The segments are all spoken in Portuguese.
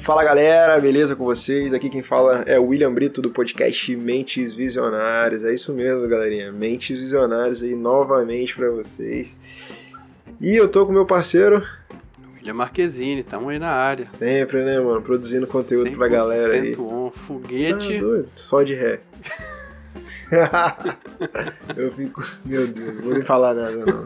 Fala galera, beleza com vocês? Aqui quem fala é o William Brito do podcast Mentes Visionárias. É isso mesmo, galerinha. Mentes Visionárias aí novamente para vocês. E eu tô com meu parceiro. William Marquezine, tamo aí na área. Sempre, né, mano? Produzindo conteúdo pra galera aí. on, foguete. Ah, doido. Só de ré. eu fico. Meu Deus, não vou nem falar nada, não.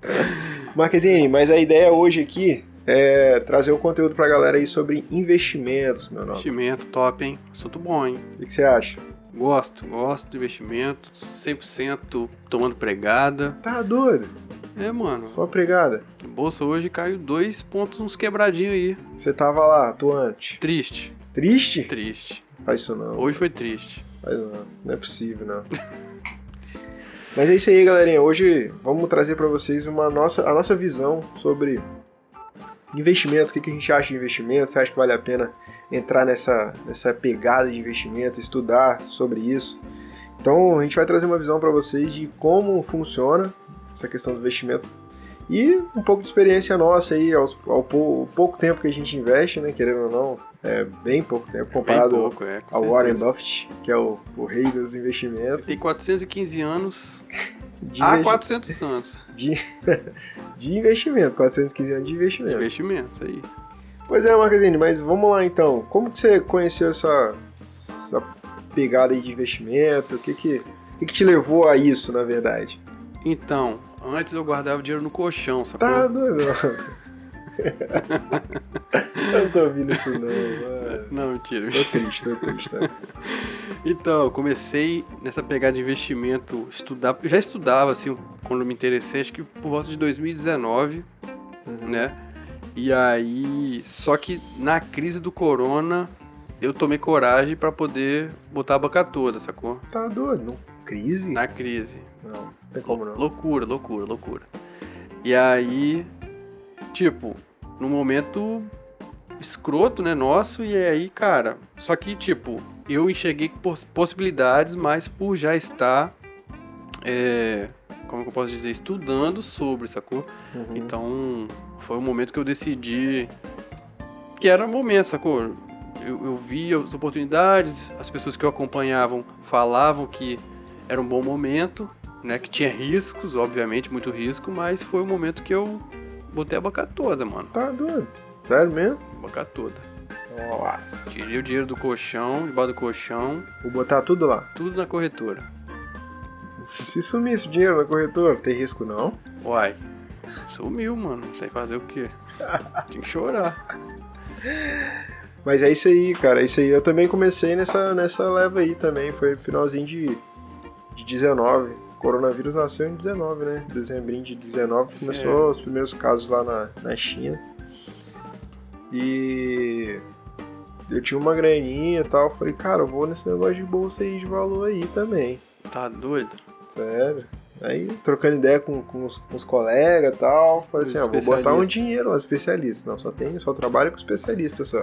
Marquezine, mas a ideia hoje aqui é trazer o conteúdo pra galera aí sobre investimentos, meu nome. Investimento top, hein? Assunto bom, hein? O que você acha? Gosto, gosto de investimento, 100% tomando pregada. Tá doido? É, mano. Só pregada. A bolsa hoje caiu dois pontos, uns quebradinhos aí. Você tava lá, atuante. Triste. Triste? Triste. Faz isso não. Hoje foi triste. Faz não. Não é possível, não. Mas é isso aí, galerinha. Hoje vamos trazer para vocês uma nossa, a nossa visão sobre investimentos. O que, que a gente acha de investimentos? Você acha que vale a pena entrar nessa, nessa pegada de investimento, estudar sobre isso? Então a gente vai trazer uma visão para vocês de como funciona essa questão do investimento e um pouco de experiência nossa aí ao, ao, pouco tempo que a gente investe, né? Querendo ou não, é bem pouco tempo comparado bem pouco, é, ao Warren Buffett, que é o, o rei dos investimentos. Tem 415 anos de há 400 anos. De, de investimento, 415 anos de investimento. De investimento, aí. Pois é, Marquezine, mas vamos lá então. Como que você conheceu essa, essa pegada aí de investimento? O que que, o que que te levou a isso, na verdade? Então, antes eu guardava dinheiro no colchão, sacou? Tá doido. eu não tô ouvindo isso não, mano. Não, mentira. Tô triste, tô triste. Tá? Então, eu comecei nessa pegada de investimento, estudar. Eu já estudava, assim, quando me interessei, acho que por volta de 2019, uhum. né? E aí, só que na crise do corona, eu tomei coragem para poder botar a banca toda, sacou? Tá doido, não? Crise? Na crise. Não, não tem como não. Loucura, loucura, loucura. E aí, tipo, no momento escroto, né, nosso, e aí, cara, só que, tipo, eu enxerguei possibilidades, mas por já estar, é, como eu posso dizer, estudando sobre, sacou? Uhum. Então, foi o momento que eu decidi que era o momento, sacou? Eu, eu vi as oportunidades, as pessoas que eu acompanhavam falavam que era um bom momento, né? Que tinha riscos, obviamente, muito risco, mas foi o momento que eu botei a boca toda, mano. Tá doido? Sério mesmo? Boca toda. Nossa. Tirei o dinheiro do colchão, debaixo do colchão. Vou botar tudo lá. Tudo na corretora. Se sumisse o dinheiro na corretora, tem risco não? Uai. Sumiu, mano. Não sei fazer o quê. Tinha que chorar. Mas é isso aí, cara. É isso aí. Eu também comecei nessa, nessa leva aí também. Foi finalzinho de, de 19. Coronavírus nasceu em 19, né? Dezembro de 19 começou é. os primeiros casos lá na, na China. E eu tinha uma graninha e tal. Falei, cara, eu vou nesse negócio de bolsa aí de valor aí também. Tá doido? Sério. Aí, trocando ideia com, com, os, com os colegas e tal, falei assim, ah, vou botar um dinheiro, um especialista. Não, só tem, só trabalho com especialista só.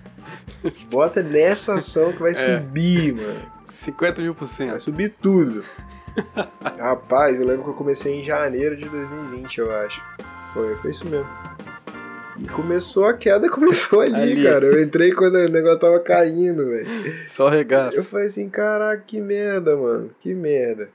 Bota nessa ação que vai é. subir, mano. 50 mil por cento. Vai subir tudo. Rapaz, eu lembro que eu comecei em janeiro de 2020, eu acho. Foi, foi isso mesmo. E começou a queda, começou ali, ali, cara. Eu entrei quando o negócio tava caindo, velho. Só regaço. Eu falei assim, caraca, que merda, mano. Que merda.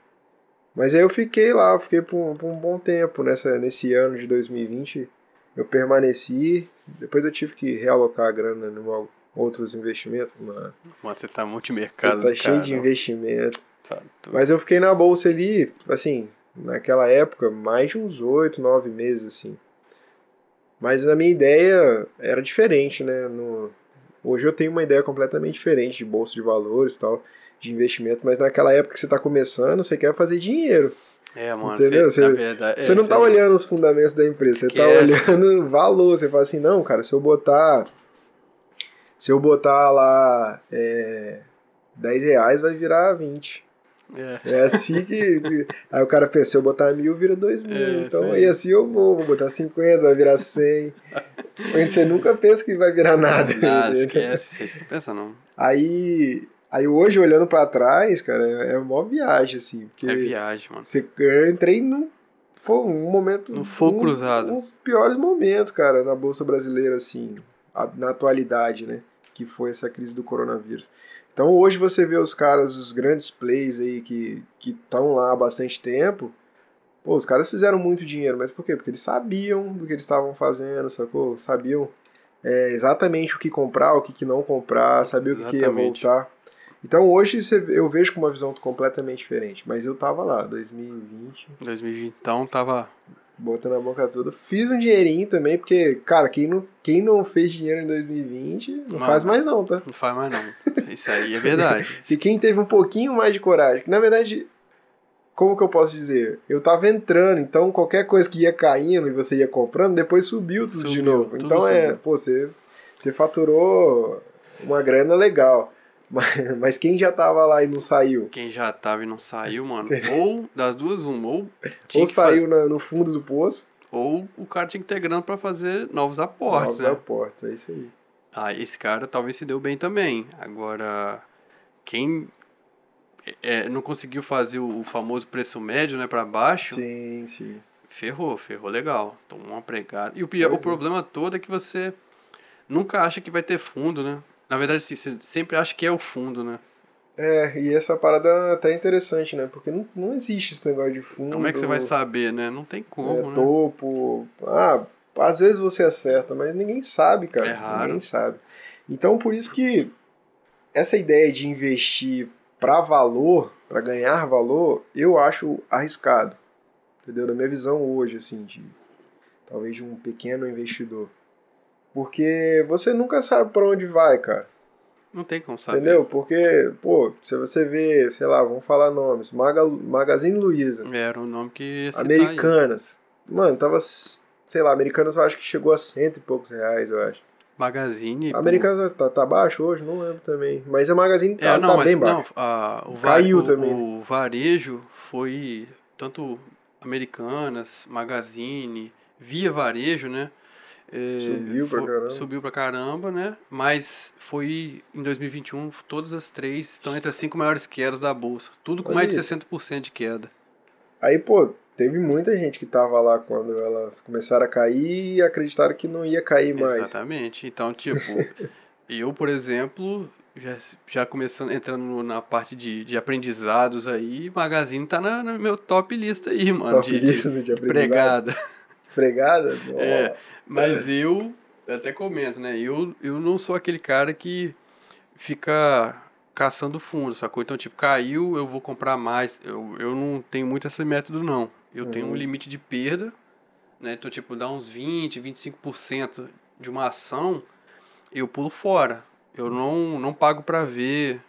Mas aí eu fiquei lá, eu fiquei por, um, por um bom tempo nessa, nesse ano de 2020. Eu permaneci. Depois eu tive que realocar a grana em outros investimentos, mano. Mano, você tá multimercado, Você tá cheio de investimento. Tá Mas eu fiquei na bolsa ali, assim, naquela época, mais de uns oito, nove meses, assim. Mas a minha ideia era diferente, né? No, hoje eu tenho uma ideia completamente diferente de bolsa de valores tal, de investimento, mas naquela época que você está começando, você quer fazer dinheiro. É, mano, entendeu? Você, verdade, é, você não tá olhando os fundamentos da empresa, você tá olhando valor. Você fala assim, não, cara, se eu botar. Se eu botar lá é, 10 reais, vai virar 20. É. é assim que. Aí o cara pensa, se eu botar mil, vira dois mil. É, então aí assim eu vou, vou botar 50, vai virar 100. Mas você nunca pensa que vai virar nada. Nada, esquece, você não pensa não. Aí. Aí hoje, olhando pra trás, cara, é, é uma viagem, assim. É viagem, mano. Você, eu entrei num. Foi um momento. No fogo um, cruzado. Um dos piores momentos, cara, na Bolsa Brasileira, assim. na atualidade, né? Que foi essa crise do coronavírus. Então hoje você vê os caras, os grandes plays aí que estão lá há bastante tempo, pô, os caras fizeram muito dinheiro, mas por quê? Porque eles sabiam do que eles estavam fazendo, sacou? Sabiam é, exatamente o que comprar, o que, não comprar, sabiam o que, ia voltar. Então hoje eu vejo com uma visão completamente diferente, mas eu tava lá, 2020. 2020, então tava botando a boca toda. Fiz um dinheirinho também, porque, cara, quem não, quem não fez dinheiro em 2020, não Mano, faz mais não, tá? Não faz mais não. Isso aí é verdade. e quem teve um pouquinho mais de coragem, que na verdade, como que eu posso dizer? Eu tava entrando, então qualquer coisa que ia caindo e você ia comprando, depois subiu tudo subiu, de novo. Tudo então é, subiu. é, pô, você, você faturou uma grana legal. Mas, mas quem já tava lá e não saiu? Quem já tava e não saiu, mano. ou das duas, uma. Ou, ou saiu na, no fundo do poço. Ou o cara tinha que ter grana pra fazer novos aportes, novos né? aportes, é isso aí. Ah, esse cara talvez se deu bem também. Agora, quem é, não conseguiu fazer o, famoso preço médio, né, pra baixo. Sim, sim. Ferrou, ferrou legal. Tomou uma pregada. E o, o é. problema todo é que você nunca acha que vai ter fundo, né? Na verdade, sim, você sempre acha que é o fundo, né? É, e essa parada é até interessante, né? Porque não, não existe esse negócio de fundo. Como é que você vai saber, né? Não tem como, é, né? Topo. Ah, às vezes você acerta, mas ninguém sabe, cara. É raro. Ninguém sabe. Então, por isso que essa ideia de investir para valor, para ganhar valor, eu acho arriscado. Entendeu? Na minha visão hoje, assim, de talvez de um pequeno investidor. Porque você nunca sabe para onde vai, cara. Não tem como saber. Entendeu? Porque, pô, se você vê, sei lá, vamos falar nomes, Maga, Magazine Luiza. Era um nome que Americanas. Aí. Mano, tava, sei lá, Americanas eu acho que chegou a cento e poucos reais, eu acho. Magazine. Americanas tá, tá baixo hoje? Não lembro também. Mas a Magazine tá, é, não, tá mas, bem baixo. Não, a, o Caiu o, também. O varejo foi tanto Americanas, Magazine, via varejo, né? É, subiu pra caramba. Subiu pra caramba, né? Mas foi em 2021, todas as três estão entre as cinco maiores quedas da bolsa. Tudo com Olha mais isso. de 60% de queda. Aí, pô, teve muita gente que tava lá quando elas começaram a cair e acreditaram que não ia cair mais. Exatamente. Então, tipo, eu, por exemplo, já, já começando, entrando na parte de, de aprendizados aí, Magazine tá na, na meu top lista aí, mano. Top de, lista de, de empregada. Pregada? É, mas eu, até comento, né? Eu, eu não sou aquele cara que fica caçando fundo, sacou? Então, tipo, caiu, eu vou comprar mais. Eu, eu não tenho muito esse método, não. Eu uhum. tenho um uhum. limite de perda, né? Então, tipo, dá uns 20, 25% de uma ação, eu pulo fora. Eu não, não pago para ver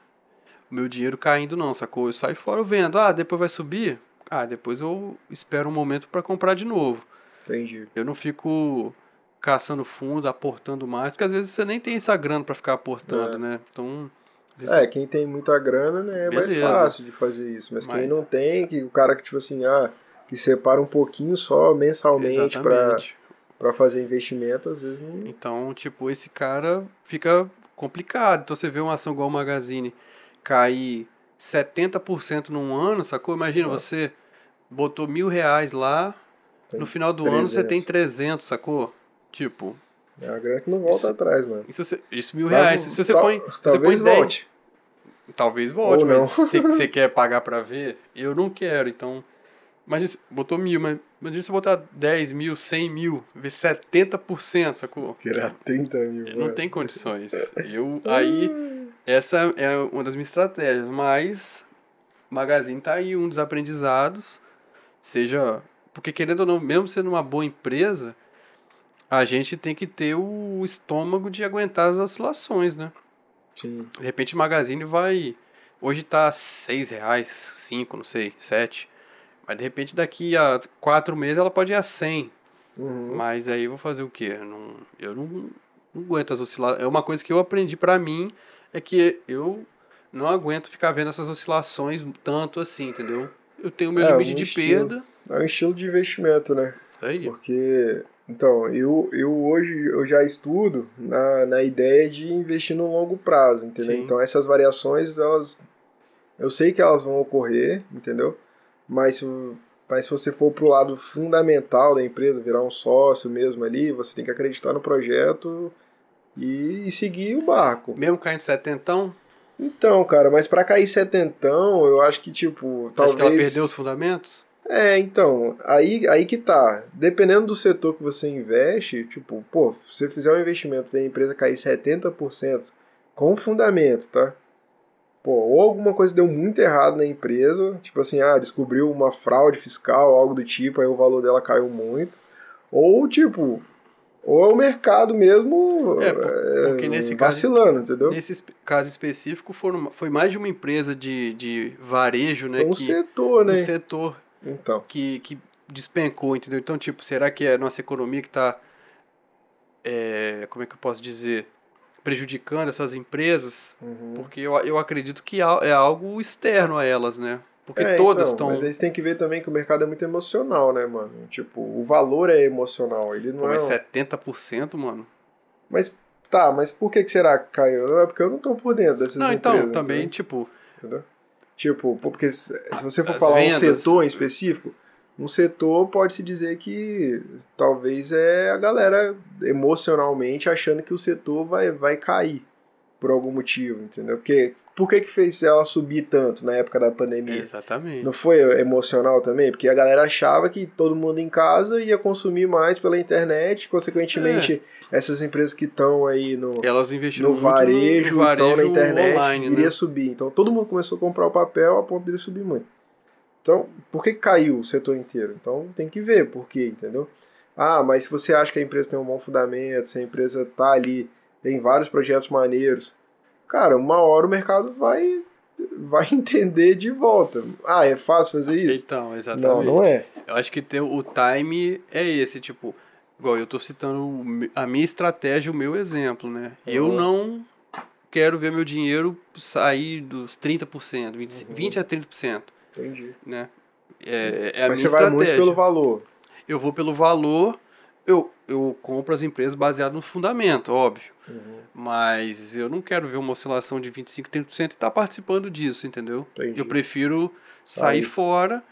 o meu dinheiro caindo, não, sacou? Eu saio fora, eu vendo. Ah, depois vai subir? Ah, depois eu espero um momento para comprar de novo. Entendi. Eu não fico caçando fundo, aportando mais, porque às vezes você nem tem essa grana para ficar aportando, é. né? Então. É, quem tem muita grana, né, é Beleza. mais fácil de fazer isso. Mas, Mas, quem não tem, que o cara que, tipo assim, ah, que separa um pouquinho só mensalmente para fazer investimento, às vezes não. Então, tipo, esse cara fica complicado. Então você vê uma ação igual o Magazine cair 70% num ano, sacou? Imagina, você botou mil reais lá, no final do 300. ano você tem 300, sacou? Tipo. É uma grana que não volta isso, atrás, mano. Isso, você, isso mil reais. se você tal, põe. Talvez você põe 10, volte. Talvez volte, Ou mas se você quer pagar pra ver, eu não quero, então. Imagina, botou mil, mas imagina se botar 10 mil, 100 mil, ver 70%, sacou? Virar 30 mil. Não mano. tem condições. Eu, aí, essa é uma das minhas estratégias, mas Magazine tá aí, um dos aprendizados, seja porque, querendo ou não, mesmo sendo uma boa empresa, a gente tem que ter o estômago de aguentar as oscilações, né? Sim. De repente, o Magazine vai. Hoje tá seis reais, cinco, não sei, sete. Mas de repente, daqui a quatro meses, ela pode ir a 100. Uhum. Mas aí eu vou fazer o quê? Não, eu não, não aguento as oscilações. É uma coisa que eu aprendi para mim, é que eu não aguento ficar vendo essas oscilações tanto assim, entendeu? Eu tenho meu é, limite de estilo. perda é um estilo de investimento, né? Aí. Porque, então, eu, eu hoje eu já estudo na, na ideia de investir no longo prazo, entendeu? Sim. Então essas variações, elas eu sei que elas vão ocorrer, entendeu? Mas se, mas se você for pro lado fundamental da empresa, virar um sócio mesmo ali, você tem que acreditar no projeto e, e seguir o barco. Mesmo caindo setentão, Então, cara, mas pra cair setentão, eu acho que, tipo, acho talvez... que ela perdeu os fundamentos? É, então, aí, aí que tá. Dependendo do setor que você investe, tipo, pô, se você fizer um investimento e a empresa cair 70% com fundamento, tá? Pô, ou alguma coisa deu muito errado na empresa, tipo assim, ah, descobriu uma fraude fiscal, algo do tipo, aí o valor dela caiu muito. Ou, tipo, ou é o mercado mesmo É, por- porque nesse caso- vacilando, entendeu? Nesse caso específico, foram, foi mais de uma empresa de, de varejo, né? Um que, setor, né? um setor Então, que, que despencou, entendeu? Então, tipo, será que é a nossa economia que está, como é que eu posso dizer, prejudicando essas empresas? uhum. Porque eu, eu acredito que é algo externo a elas, né? Porque É, todas então, estão... Mas você tem que ver também que o mercado é muito emocional, né, mano? Tipo, o valor é emocional. Ele não Pô, é. mas um- 70%, mano. Mas tá, mas por que, que será que caiu? Não é porque eu não tô por dentro dessas Não, então, empresas. também, entendeu? tipo, Entendeu? Tipo, porque se se você for As falar vendas. um setor em específico, um setor pode-se dizer que talvez é a galera emocionalmente achando que o setor vai, vai cair por algum motivo, entendeu? Porque por que, que fez ela subir tanto na época da pandemia? exatamente. Não foi emocional também? Porque a galera achava que todo mundo em casa ia consumir mais pela internet, consequentemente, essas empresas que estão aí no, Elas investiram no varejo, no, varejo na internet, online, iria né? subir. Então todo mundo começou a comprar o papel a ponto dele subir muito. Então, por que caiu o setor inteiro? Então tem que ver por quê, entendeu? Ah, mas se você acha que a empresa tem um bom fundamento, se a empresa tá ali, tem vários projetos maneiros, cara, uma hora o mercado vai vai entender de volta. Ah, é fácil fazer isso? Então, exatamente. Não, não é. Eu acho que ter o time é esse, tipo, igual eu tô citando a minha estratégia, o meu exemplo, né? Eu Uhum. não quero ver meu dinheiro sair dos 30%, 20, Uhum. 20 a 30%, Entendi. né? É, é a Mas minha você vai muito estratégia. pelo valor. Eu vou pelo valor, eu, eu compro as empresas baseado no fundamento, óbvio. Uhum. Mas eu não quero ver uma oscilação de 25, 30% e estar participando disso, entendeu? Entendi. Eu prefiro sair fora,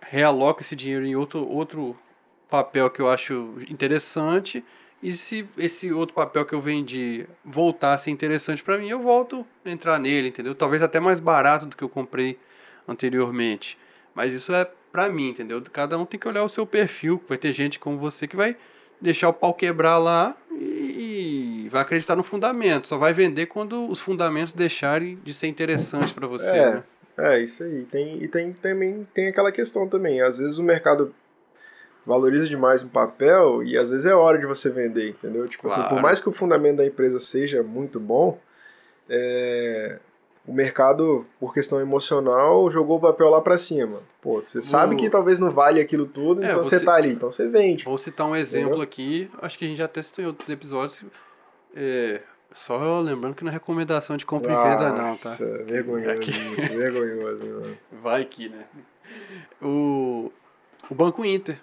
realoco esse dinheiro em outro, outro papel que eu acho interessante. E se esse outro papel que eu vendi voltar a ser interessante para mim, eu volto a entrar nele, entendeu? Talvez até mais barato do que eu comprei anteriormente. Mas isso é pra mim, entendeu? Cada um tem que olhar o seu perfil. Vai ter gente como você que vai deixar o pau quebrar lá e vai acreditar no fundamento. Só vai vender quando os fundamentos deixarem de ser interessantes para você. É, né? é isso aí. Tem, e tem também tem aquela questão também. Às vezes o mercado valoriza demais um papel e às vezes é hora de você vender, entendeu? Tipo assim, por Claro. mais que o fundamento da empresa seja muito bom, é, o mercado, por questão emocional, jogou o papel lá pra cima. Pô, você sabe que talvez não vale aquilo tudo, É, então você você- tá ali, então você vende. Vou citar um exemplo Entendeu? aqui, acho que a gente já testou em outros episódios. É, só lembrando que não é recomendação de compra e venda, não, tá? Nossa, vergonhoso Aqui. isso, vergonhoso. mano. Vai que, né? O, o Banco Inter.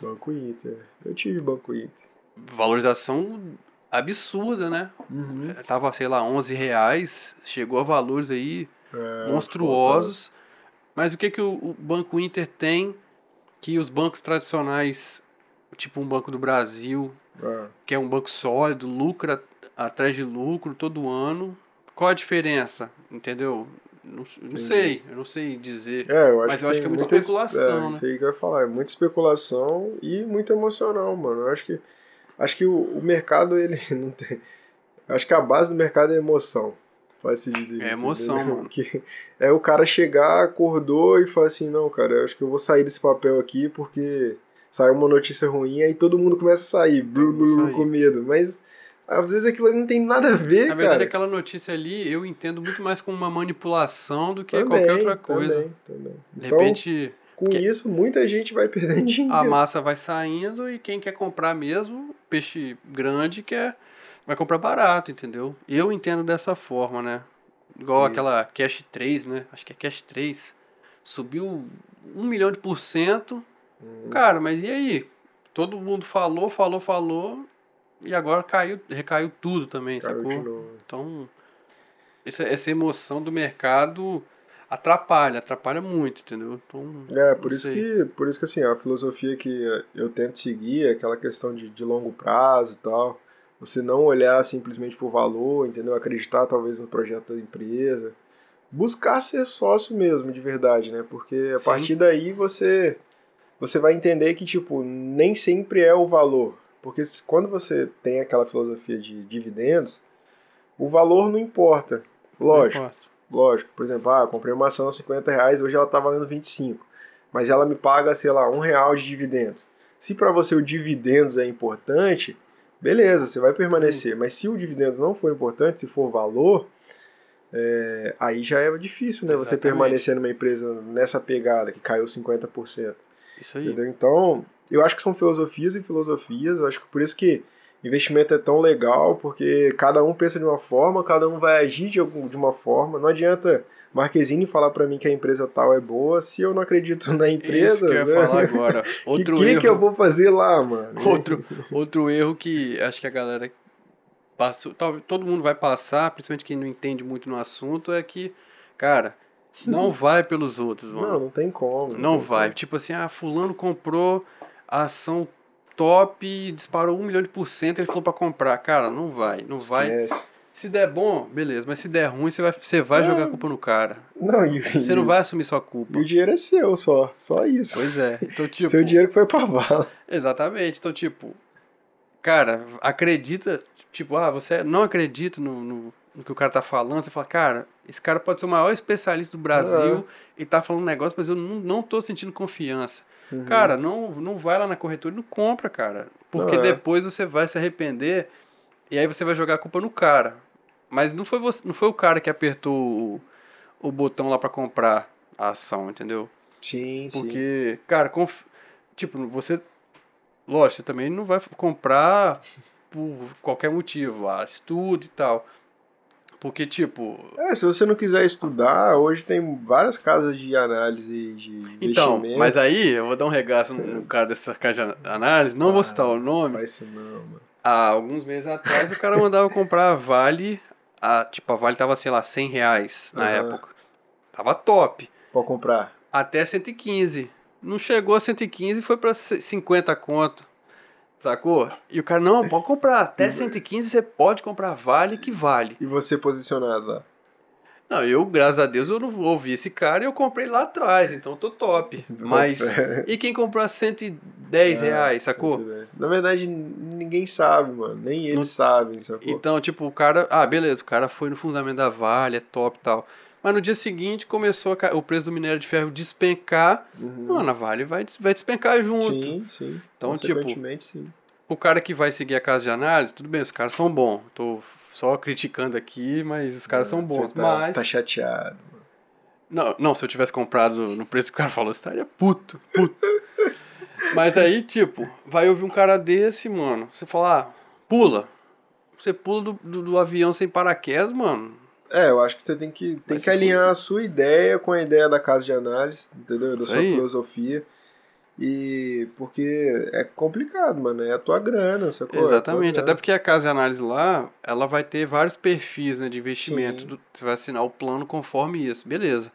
Banco Inter. Eu tive Banco Inter. Valorização absurda, né? Uhum. Tava, sei lá, 11 reais, chegou a valores aí É, monstruosos. Mas o que, que o, o Banco Inter tem que os bancos tradicionais, tipo um Banco do Brasil, É. que é um banco sólido, lucra atrás de lucro todo ano. Qual a diferença? Entendeu? Não, não sei, eu não sei dizer. É, eu Mas eu acho que é muita muita es- especulação, É, né? isso aí que eu ia falar. É muita especulação e muito emocional, mano. Eu acho que, acho que o, o mercado, ele não tem. Acho que a base do mercado é emoção. Pode-se dizer. É emoção, entendeu? mano. Que é o cara chegar, acordou e falar assim: não, cara, eu acho que eu vou sair desse papel aqui porque saiu uma notícia ruim, aí todo mundo começa a sair, blu, blu, com medo. Mas às vezes aquilo ali não tem nada a ver, Na verdade, cara. aquela notícia ali eu entendo muito mais como uma manipulação do que Também, qualquer outra coisa. Também, também. De Então, repente, com isso, muita gente vai perdendo dinheiro. a massa vai saindo e quem quer comprar mesmo, peixe grande, quer, vai comprar barato, entendeu? Eu entendo dessa forma, né? Igual Isso. aquela Cash 3, né? Acho que é Cash 3. Subiu um milhão de por cento. Uhum. Cara, mas e aí? Todo mundo falou, falou, falou. E agora caiu, recaiu tudo também, Caiu sacou? Então, essa, essa emoção do mercado atrapalha, atrapalha muito, entendeu? Então, É, por isso, sei. que, por isso que assim, a filosofia que eu tento seguir é aquela questão de, de longo prazo e tal. Você não olhar simplesmente por valor, entendeu? Acreditar talvez no projeto da empresa. Buscar ser sócio mesmo, de verdade, né? Porque a Sim. partir daí você você vai entender que tipo nem sempre é o valor, porque quando você tem aquela filosofia de dividendos, o valor não importa. Lógico, Não importa. lógico. Por exemplo, ah, eu comprei uma ação a 50 reais, hoje ela tá valendo 25. Mas ela me paga, sei lá, um real de dividendos. Se para você o dividendos é importante, beleza, você vai permanecer. Mas se o dividendos não for importante, se for valor, é, aí já é difícil, né? Você permanecer numa empresa nessa pegada que caiu 50%. Isso aí. Entendeu? Então, eu acho que são filosofias e filosofias. Eu acho que por isso que investimento é tão legal, porque cada um pensa de uma forma, cada um vai agir de, algum, de uma forma. Não adianta Marquezine falar pra mim que a empresa tal é boa se eu não acredito na Isso empresa. que eu ia né? falar agora. Outro que, erro. que eu vou fazer lá, mano? Outro, outro erro que acho que a galera passou, todo mundo vai passar, principalmente quem não entende muito no assunto, é que, cara, não vai pelos outros, mano. Não, não tem como. Não tem vai. como. Tipo assim, ah, fulano comprou a ação top disparou um milhão de por cento, ele falou pra comprar. Cara, não vai, não vai. Esquece. Se der bom, beleza, mas se der ruim, você vai, você vai Não. jogar a culpa no cara. Não, e, Você não vai assumir sua culpa. E o dinheiro é seu só. Só isso. Pois é. Então, tipo. Seu dinheiro que foi pra vala. Exatamente. Então, tipo, cara, acredita. Tipo, ah, você não acredita no, no, no que o cara tá falando. Você fala, cara, esse cara pode ser o maior especialista do Brasil e tá falando um negócio, mas eu não, não tô sentindo confiança. Uhum. Cara, não, não vai lá na corretora e não compra, cara. Porque é. depois você vai se arrepender e aí você vai jogar a culpa no cara. Mas não foi, você, não foi o cara que apertou o, o botão lá pra comprar a ação, entendeu? Sim, sim. Porque, cara, conf... tipo, você. Lógico, você também não vai comprar por qualquer motivo, ah, estudo e tal. Porque, tipo. É, se você não quiser estudar, hoje tem várias casas de análise de Então, mas aí eu vou dar um regaço no, no cara dessa casa de análise, não vou citar o nome. Faz isso não, mano. Há alguns meses atrás o cara mandava comprar a Vale, a, tipo, a Vale tava, sei lá, 100 reais na Aham. época. Tava top. Pode comprar. Até 115. Não chegou a 115 e foi pra 50 conto. Sacou? E o cara, não, pode comprar. Até 115 você pode comprar Vale que vale. E você posicionado lá. Não, eu, graças a Deus, eu não ouvi esse cara e eu comprei lá atrás, então eu tô top. Mas. E quem comprou a 110 É, reais, sacou? Na verdade, ninguém sabe, mano. Nem eles Não- sabem, sacou? Então, tipo, o cara. Ah, beleza, o cara foi no fundamento da Vale, é top e tal. Mas no dia seguinte começou ca- o preço do minério de ferro despencar. Uhum. Mano, a Vale vai, des- vai despencar junto. Sim, sim. Então, tipo, sim. O cara que vai seguir a casa de análise, tudo bem, os caras são bons. Tô só criticando aqui, mas os caras são bons. Você tá, mas. tá chateado. Não, não, se eu tivesse comprado no preço que o cara falou, estaria puto, puto. Mas aí, tipo, vai ouvir um cara desse, mano. Você fala, ah, pula. Você pula do, do, do avião sem paraquedas, mano. É, eu acho que você tem que, tem que alinhar a sua ideia com a ideia da casa de análise, entendeu? Da Isso sua aí. filosofia. E porque é complicado, mano. É a tua grana, sacou? É Exatamente. grana. Até porque a casa de análise lá, ela vai ter vários perfis né, de investimento. Do- Você vai assinar o plano conforme isso. Beleza.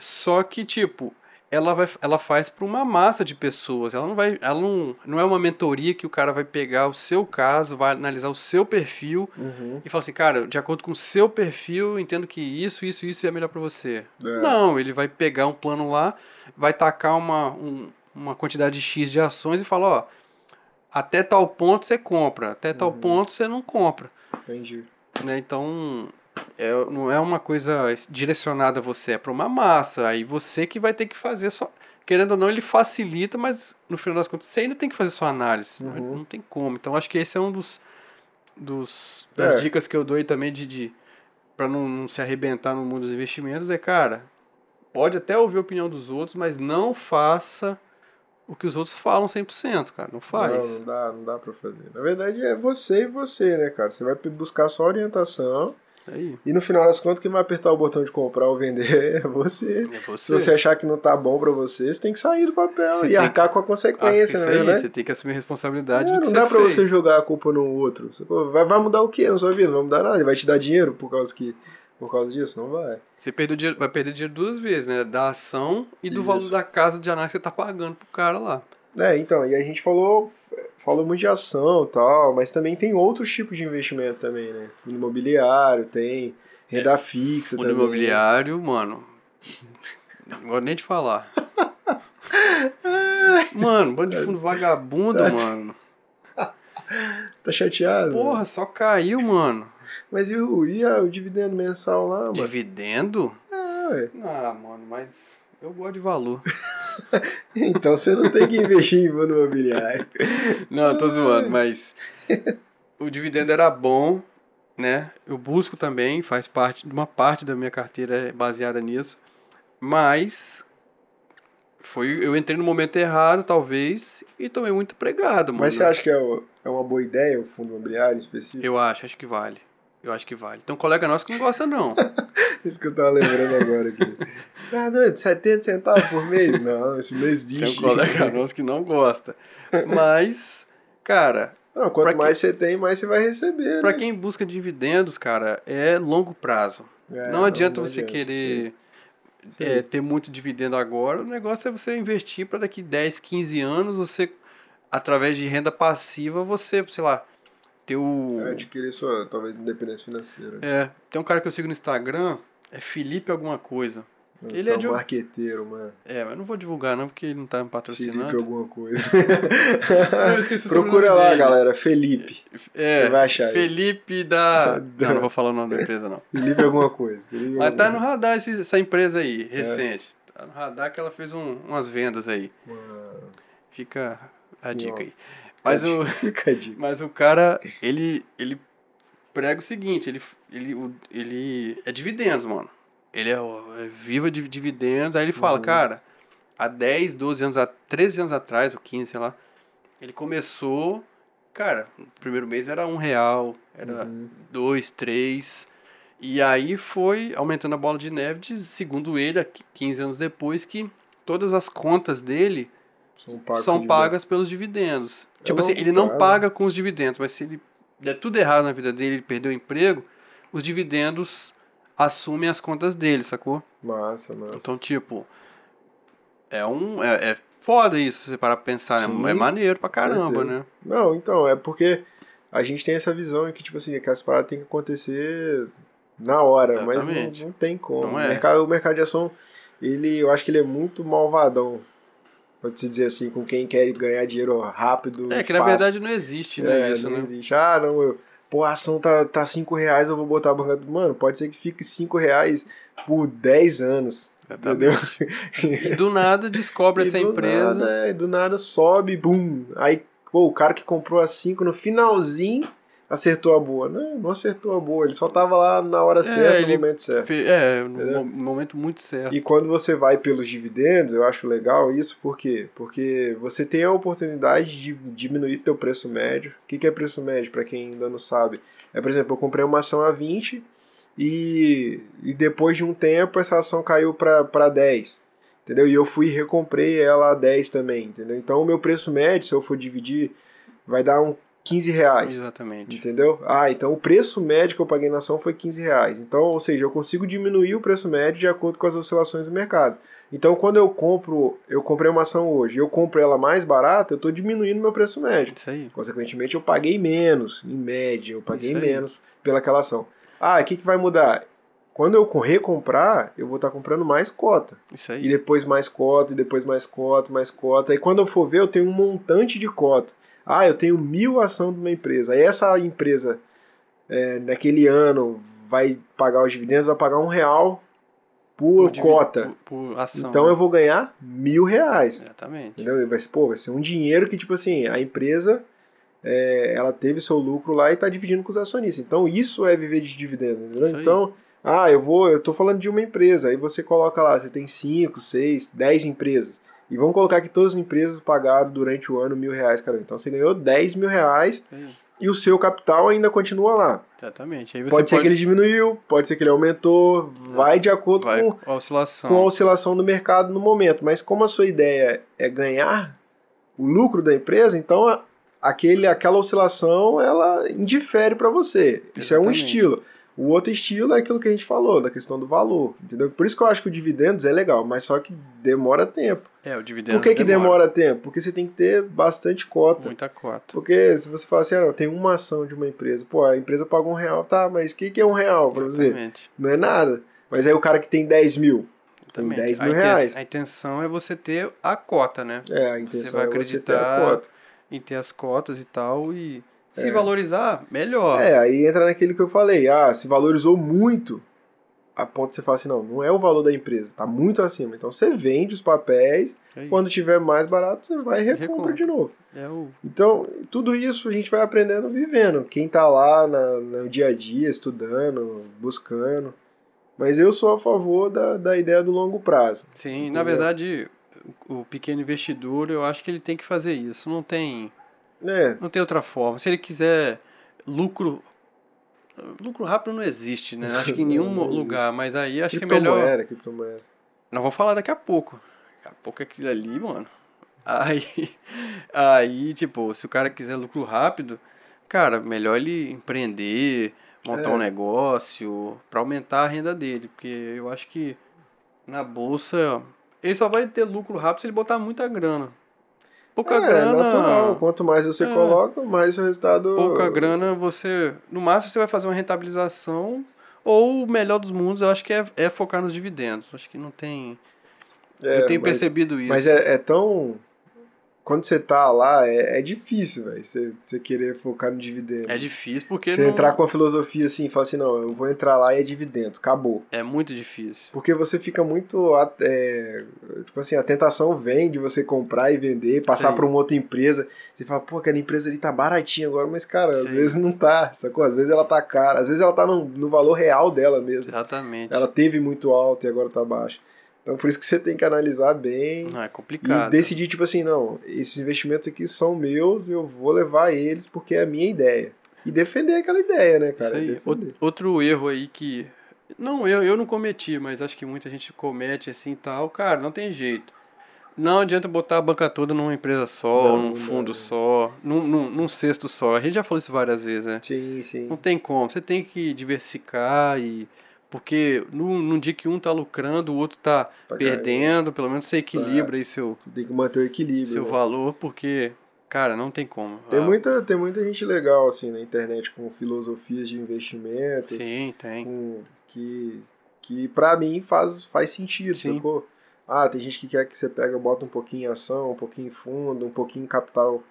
Só que, tipo, ela, vai, ela faz para uma massa de pessoas. Ela não vai. Ela não, não é uma mentoria que o cara vai pegar o seu caso, vai analisar o seu perfil Uhum. e falar assim, cara, de acordo com o seu perfil, eu entendo que isso, isso, isso é melhor para você. É. Não, ele vai pegar um plano lá, vai tacar uma, um- uma quantidade X de ações e falar, ó, até tal ponto você compra, até tal Uhum. ponto você não compra. Entendi. Né? Então, é, não é uma coisa direcionada a você, é para uma massa. Aí você que vai ter que fazer sua. Querendo ou não, ele facilita, mas no final das contas você ainda tem que fazer sua análise. Não- Uhum. Não, tem como. Então, acho que esse é um dos. dos das É. dicas que eu dou aí também de. de para não, não se arrebentar no mundo dos investimentos é, cara, pode até ouvir a opinião dos outros, mas não faça o que os outros falam 100%, cara. Não faz. Não, não dá, não dá pra fazer. Na verdade é você e você, né, cara? Você vai buscar só orientação Aí, e no final das contas quem vai apertar o botão de comprar ou vender é você. é Se você. você achar que não tá bom pra você, você tem que sair do papel Você e arcar com a que consequência, né? aí, né? você tem que assumir a responsabilidade É, do que não você dá pra fez. você jogar a culpa no outro. Vai, vai mudar o que na sua vida? Não vai mudar nada. Ele vai te dar dinheiro por causa, que, por causa disso? Não vai. Você perdeu dinheiro, vai perder dinheiro duas vezes, né? Da ação e do Isso. valor da casa de análise que você tá pagando pro cara lá. É, então, e a gente falou, falou muito de ação e tal, mas também tem outros tipos de investimento também, né? Fundo imobiliário, tem renda fixa Fundo também. imobiliário, mano. Não gosto nem de falar. Mano, bando de fundo vagabundo, mano. Tá chateado? Porra, só caiu, mano. Mas e o, e o dividendo mensal lá, mano? Dividendo? Ah, ué. Ah, mano, mas eu gosto de valor. Então você não tem que investir em fundo imobiliário. Não, tô zoando, mas o dividendo era bom, né? Eu busco também, faz parte, uma parte da minha carteira é baseada nisso. Mas foi, eu entrei no momento errado, talvez, e tomei muito pregado, mano. Mas você acha que é, o- é uma boa ideia o fundo imobiliário em específico? Eu acho, acho que vale. Eu acho que vale. Tem um colega nosso que não gosta, não. Isso que eu tava lembrando agora aqui. Ah, doido, 70 centavos por mês? Não, isso não Tem existe. um colega nosso que não gosta. Mas, cara, Não, quanto mais você tem, mais você vai receber. pra né? quem busca dividendos, cara, é longo prazo. É, não adianta não você adianta, querer é, ter muito dividendo agora. O negócio é você investir para daqui 10, 15 anos, você, através de renda passiva, você, sei lá, ter o. É, adquirir sua, talvez, independência financeira. É, tem um cara que eu sigo no Instagram, é Felipe alguma coisa. Não, ele é tá de um um- marqueteiro, mano. É, mas não vou divulgar não, porque ele não tá me Felipe patrocinando. alguma coisa. Eu esqueci Procura lá, dele. galera. Felipe. É, Você vai achar aí. Felipe da... Não, não vou falar o nome da empresa não. Felipe alguma coisa. Felipe Mas tá no alguma radar esse- essa empresa aí, É. recente. Tá no radar que ela fez um- umas vendas aí. coisa. Fica a dica aí. Mas o, mas o cara, ele, ele prega o seguinte, ele, ele, ele é dividendos, mano. Ele é, é viva de dividendos. Aí ele fala, Uhum. cara, há 10, 12 anos, há 13 anos atrás, ou 15, sei lá, ele começou, cara, no primeiro mês era um real, era Uhum. dois, três. E aí foi aumentando a bola de neve, de, segundo ele, há 15 anos depois, que todas as contas dele São são pagas pelos dividendos. tipo assim, ele não prazo. paga com os dividendos, mas se ele der tudo errado na vida dele, ele perdeu o emprego, os dividendos assumem as contas dele, sacou? Massa, massa. Então, tipo, é um. É, é foda isso, se você parar pra pensar, Sim, né? É maneiro pra caramba, certeza. né? Não, então, é porque a gente tem essa visão que, tipo assim, que as paradas têm que acontecer na hora, mas Exatamente. não, não tem como. Não é. o, mercado, o mercado de ação, ele, eu acho que ele é muito malvadão, pode se dizer assim, com quem quer ganhar dinheiro rápido. É que na fácil. verdade não existe, né? É, isso, não né? existe. Ah, não, eu, pô, a ação tá, tá 5 reais, eu vou botar a banca. Mano, pode ser que fique 5 reais por 10 anos. Entendeu? E do nada descobre essa do empresa. Nada, é, do nada sobe, bum. Aí, pô, o cara que comprou a 5 no finalzinho acertou a boa. Não, não acertou a boa. Ele só tava lá na hora certa, ele no momento certo. É, no momento muito certo. E quando você vai pelos dividendos, eu acho legal isso, por quê? Porque você tem a oportunidade de diminuir teu preço médio. O que que é preço médio, para quem ainda não sabe? É, por exemplo, eu comprei uma ação a 20 e, e depois de um tempo essa ação caiu para 10. Entendeu? E eu fui e recomprei ela a 10 também, entendeu? Então o meu preço médio, se eu for dividir, vai dar um 15 reais. Exatamente. Entendeu? Ah, então o preço médio que eu paguei na ação foi 15 reais. Então, ou seja, eu consigo diminuir o preço médio de acordo com as oscilações do mercado. Então, quando eu compro, eu comprei uma ação hoje, eu compro ela mais barata, eu estou diminuindo meu preço médio. Isso aí. Consequentemente, eu paguei menos, em média, eu paguei menos pelaquela ação. Ah, o que, que vai mudar? Quando eu co- recomprar, eu vou estar comprando mais cota. Isso E aí. depois mais cota, e depois mais cota, mais cota. E quando eu for ver, eu tenho um montante de cota. Ah, eu tenho mil ações de uma empresa. Aí essa empresa, é, naquele ano, vai pagar os dividendos, vai pagar um real por, Por cota. Por, por ação. Então né? eu vou ganhar mil reais. Exatamente. Entendeu? Vai, pô, vai ser um dinheiro que, tipo assim, a empresa é, ela teve seu lucro lá e está dividindo com os acionistas. Então isso é viver de dividendos. Então, ah, eu vou, eu tô falando de uma empresa, aí você coloca lá, você tem 5, 6, 10 empresas. E vamos colocar que todas as empresas pagaram durante o ano mil reais, cara. Então você ganhou 10 mil reais aí. e o seu capital ainda continua lá. Exatamente. Você Pode, ser que ele diminuiu, pode ser que ele aumentou, vai de acordo vai com, a oscilação. com a oscilação do mercado no momento. Mas como a sua ideia é ganhar o lucro da empresa, então aquele, aquela oscilação ela indifere para você. Isso é um Exatamente. estilo. O outro estilo é aquilo que a gente falou, da questão do valor, entendeu? Por isso que eu acho que o dividendos é legal, mas só que demora tempo. É, o dividendo Por que, que demora. tempo? Porque você tem que ter bastante cota. Muita cota. Porque se você falar assim, ah, não, tem uma ação de uma empresa, pô, a empresa paga um real, tá, mas o que, que é um real pra você? Exatamente. Não é nada. Mas aí o cara que tem 10 mil, tem Exatamente. 10 A mil inten- reais. A intenção é você ter a cota, né? É, a Você intenção vai é você ter a cota. em ter as cotas e tal e se valorizar, melhor. É, aí entra naquele que eu falei, ah, se valorizou muito, a ponto de você falar assim, não, não é o valor da empresa, tá muito acima. Então você vende os papéis, Aí, quando tiver mais barato, você vai e recompra Recompra. de novo. é o Então, tudo isso a gente vai aprendendo vivendo. Quem tá lá na- no dia a dia, estudando, buscando. Mas eu sou a favor da, da ideia do longo prazo. Sim, na Entendeu? verdade, o o pequeno investidor, eu acho que ele tem que fazer isso. Não tem, É, não tem outra forma. Se ele quiser lucro, lucro rápido não existe, né? Acho que em nenhum Não, não lugar. Mas aí acho que é melhor. criptomoeda, criptomoeda. Nós vamos falar daqui a pouco. Daqui a pouco aquilo ali, mano. Aí, aí, tipo, se o cara quiser lucro rápido, cara, melhor ele empreender, montar É. um negócio pra aumentar a renda dele, porque eu acho que na bolsa ele só vai ter lucro rápido se ele botar muita grana. Pouca é, grana. natural. Quanto mais você É. coloca, mais o resultado. Pouca grana, você. No máximo você vai fazer uma rentabilização. Ou o melhor dos mundos, eu acho que é, é focar nos dividendos. Acho que não tem. É, eu tenho mas- percebido isso. Mas é, é tão. Quando você tá lá, é, é difícil, velho. Você, você querer focar no dividendo. É difícil porque Você não... entrar com a filosofia assim e falar assim, não, eu vou entrar lá e é dividendos, acabou. é muito difícil. Porque você fica muito. é, tipo assim, a tentação vem de você comprar e vender, passar para uma outra empresa. Você fala, pô, aquela empresa ali tá baratinha agora, mas, cara, às Sim. vezes não tá, sacou? Às vezes ela tá cara, às vezes ela tá no, no valor real dela mesmo. Exatamente. Ela teve muito alto e agora tá baixo. Então por isso que você tem que analisar bem Não, é e complicado. decidir, tipo assim, não, esses investimentos aqui são meus, eu vou levar eles porque é a minha ideia. E defender aquela ideia, né, cara? Isso aí. Outro erro aí que. Não, eu, eu não cometi, mas acho que muita gente comete assim e tal. Cara, não tem jeito. Não adianta botar a banca toda numa empresa só, Não, num não fundo dá. só, num, num, num cesto só. A gente já falou isso várias vezes, né? Sim, sim. Não tem como. Você tem que diversificar e. Porque num, num dia que um tá lucrando, o outro tá Tá perdendo, pelo menos você equilibra aí seu, Você tem que manter o equilíbrio. seu né? valor, porque, cara, não tem como. Tem Ah, muita, tem muita gente legal assim na internet com filosofias de investimentos, Sim, tem. com, que, que pra mim faz, faz sentido, Sim. sacou? Ah, tem gente que quer que você pega, bota um pouquinho em ação, um pouquinho em fundo, um pouquinho em capital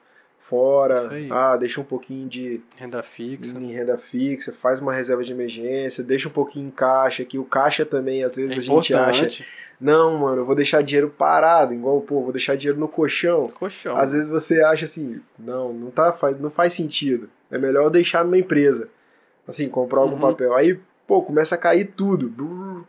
fora. Aí. Ah, deixa um pouquinho de Renda fixa. em renda fixa, faz uma reserva de emergência, deixa um pouquinho em caixa, que o caixa também às vezes É a gente acha, não, mano, eu vou deixar dinheiro parado, igual, pô, vou deixar dinheiro no colchão. Colchão. Às vezes você acha assim, não, não tá, faz, não faz sentido. É melhor eu deixar numa empresa. Assim, comprar algum Uhum. papel. Aí, pô, começa a cair tudo. Brrr.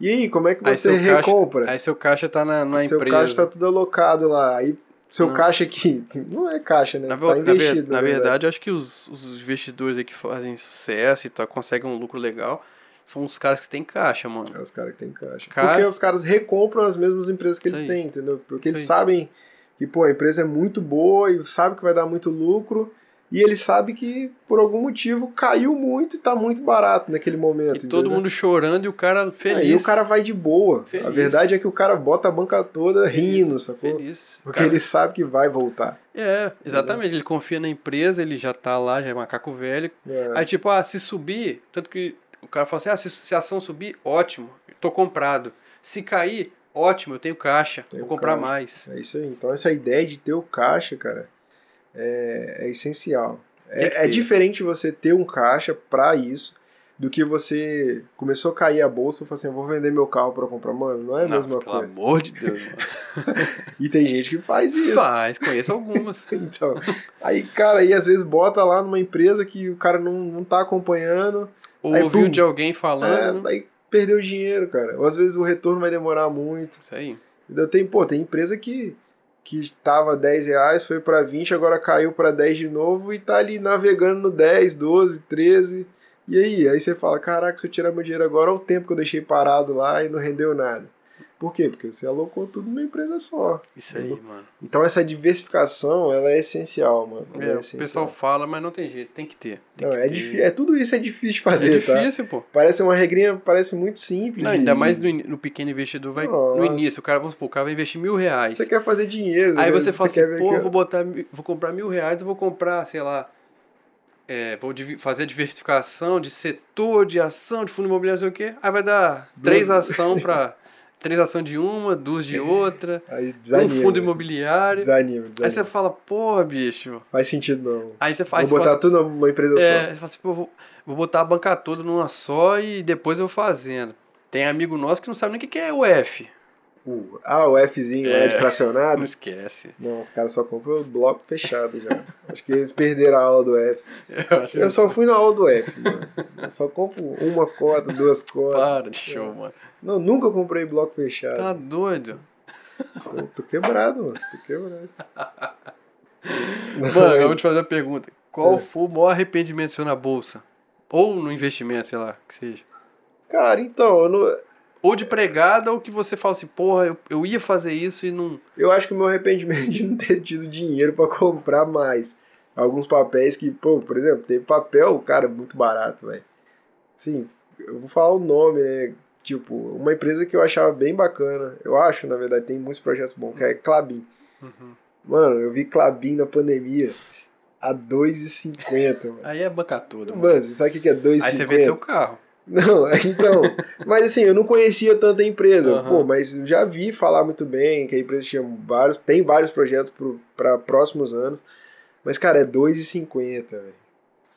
E aí, como é que Aí você seu caixa- recompra? Aí seu caixa tá na, na seu empresa. caixa tá tudo alocado lá. Aí seu Não. caixa aqui não é caixa, né? Na, tá ver- na investido. na verdade, eu acho que os, os investidores aí que fazem sucesso e tá, conseguem um lucro legal são os caras que têm caixa, mano. É os caras que têm caixa. Cara- Porque os caras recompram as mesmas empresas que Isso eles aí. têm, entendeu? Porque Isso eles aí. sabem que, pô, a empresa é muito boa e sabe que vai dar muito lucro. E eles sabem que, por algum motivo, caiu muito e tá muito barato naquele momento. E todo entendeu? mundo chorando e o cara feliz. Aí o cara vai de boa. A Feliz. verdade é que o cara bota a banca toda Feliz, rindo, sacou? Feliz. Porque Cara, ele sabe que vai voltar. É, exatamente. Ele confia na empresa, ele já tá lá, já é macaco velho. É. Aí, tipo, ah, se subir, tanto que o cara fala assim: ah, se, se a ação subir, ótimo, tô comprado. Se cair, ótimo, eu tenho caixa, Tenho vou comprar caixa. mais. É isso aí. Então essa ideia de ter o caixa, cara, é, é essencial. É, é diferente você ter um caixa pra isso do que você começou a cair a bolsa e falou assim, eu vou vender meu carro pra comprar. Mano, não é a Não, mesma pelo coisa. amor de Deus, mano. E tem gente que faz isso. Faz, conheço algumas. Então, aí, cara, aí às vezes bota lá numa empresa que o cara não, não tá acompanhando, Ou Aí, ouviu pum. de alguém falando. é, aí perdeu dinheiro, cara. Ou às vezes o retorno vai demorar muito. Isso aí. Tem, pô, tem empresa que, que tava 10 reais, foi pra 20, agora caiu pra 10 de novo e tá ali navegando no 10, 12, 13. E aí? Aí você fala, caraca, se eu tirar meu dinheiro agora, olha o tempo que eu deixei parado lá e não rendeu nada. Por quê? Porque você alocou tudo numa empresa só. Isso aí, mano. Então essa diversificação, ela é essencial, mano. É, o essencial. pessoal fala, mas não tem jeito, tem que ter. Tem Não, que é, ter. é tudo isso é difícil de É fazer, tá? difícil, pô. Parece uma regrinha, parece muito simples. Não, ainda mais no, no pequeno investidor, vai, no Nossa. início, o cara, vamos supor, o cara vai investir mil reais. Você quer fazer dinheiro. Aí né? você fala quer assim, pô, que- vou botar, vou comprar mil reais, eu vou comprar, sei lá, é, vou fazer a diversificação de setor, de ação, de fundo imobiliário, não sei o quê. Aí vai dar três ação para três ação de uma, duas de outra, Aí um desanima. fundo imobiliário. Desanima, Aí desanima. você fala, porra, bicho. Faz sentido não. Aí você faz, vou botar fala, tudo numa empresa é, só. você fala assim, pô, vou, vou botar a banca toda numa só e depois eu vou fazendo. Tem amigo nosso que não sabe nem o que é o O- ah, o Fzinho É. de fracionado. Não esquece. Não, os caras só compram o bloco fechado já. Acho que eles perderam a aula do F. Eu, Eu só fui na aula do F, mano. Eu só compro uma cota, duas cotas. Para de show, mano. Não, nunca comprei bloco fechado. Tá doido? Tô, tô quebrado, mano. Tô quebrado. Mano, eu vou te fazer uma pergunta. Qual É. foi o maior arrependimento seu na bolsa? Ou no investimento, sei lá, que seja. Cara, então, eu, não, Ou de pregada, ou que você fala assim, porra, eu, eu ia fazer isso e não. eu acho que o meu arrependimento de não ter tido dinheiro pra comprar mais. Alguns papéis que, pô, por exemplo, teve papel, cara, muito barato, velho. Sim, eu vou falar o nome, né? Tipo, uma empresa que eu achava bem bacana. Eu acho, na verdade, tem muitos projetos bons, que é Clabin. Mano, eu vi Clabin na pandemia a 2,50, mano. Aí é banca toda, mano. Mano, você sabe o que que é 2,50? Aí você vende seu carro. Não, então. mas assim, eu não conhecia tanta empresa. Aham. Pô, mas já vi falar muito bem que a empresa tinha vários. Tem vários projetos para próximos anos. Mas, cara, é 2,50, velho.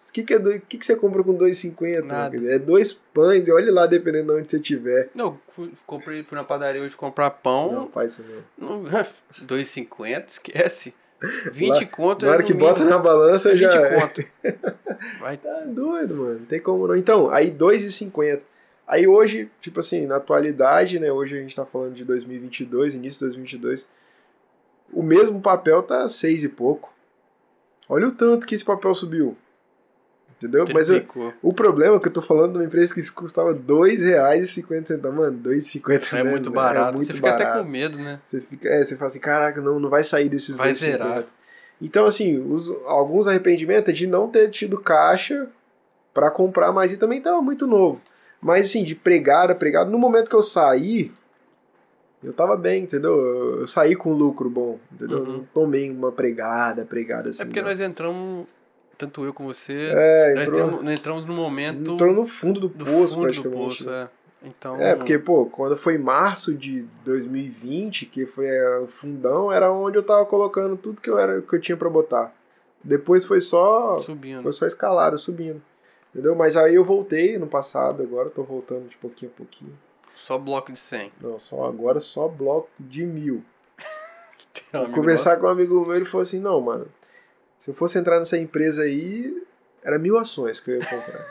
O que, que, é dois- que, que você compra com 2,50? Nada. Quer dizer, É dois pães, olha lá, dependendo de onde você estiver. Não, fui, comprei, fui na padaria hoje comprar pão. Não, faz isso não. Não, 2,50, esquece. 20 conto Na hora é que no bota na balança É 20 já. é. conto. Vai Tá doido, mano. Não tem como não. Então, aí 2,50. Aí hoje, tipo assim, na atualidade, né? Hoje a gente tá falando de 2022, início de 2022. O mesmo papel tá 6 e pouco. Olha o tanto que esse papel subiu. Entendeu? Mas eu- o problema é que eu tô falando de uma empresa que custava R$ 2,50. Mano, 2,50 É né? muito barato. muito você fica até barato. com medo, né? Você fica, é, você fala assim, caraca, não, não vai sair desses Vai 2,50. zerar. Então, assim, os- alguns arrependimentos é de não ter tido caixa pra comprar mais e também tava muito novo. Mas, assim, de pregada, pregada, no momento que eu saí, eu tava bem, entendeu? Eu, saí com lucro bom, entendeu? Uhum. Não tomei uma pregada, pregada assim. É porque não. nós entramos, tanto eu como você, É, nós, entrou, temos- nós entramos no momento entrou no fundo do, do poço, fundo do praticamente. poço. né? É. Então, É, porque, pô, quando foi março de 2020, que foi é, o fundão, era onde eu tava colocando tudo que eu, era, que eu tinha pra botar. Depois foi só subindo. Foi só escalada, subindo. Entendeu? Mas aí eu voltei no passado, agora eu tô voltando de pouquinho a pouquinho. Só bloco de 100. Não, só agora só bloco de mil. Um Conversar com um amigo meu, ele falou assim, não, mano, se eu fosse entrar nessa empresa aí, era mil ações que eu ia comprar.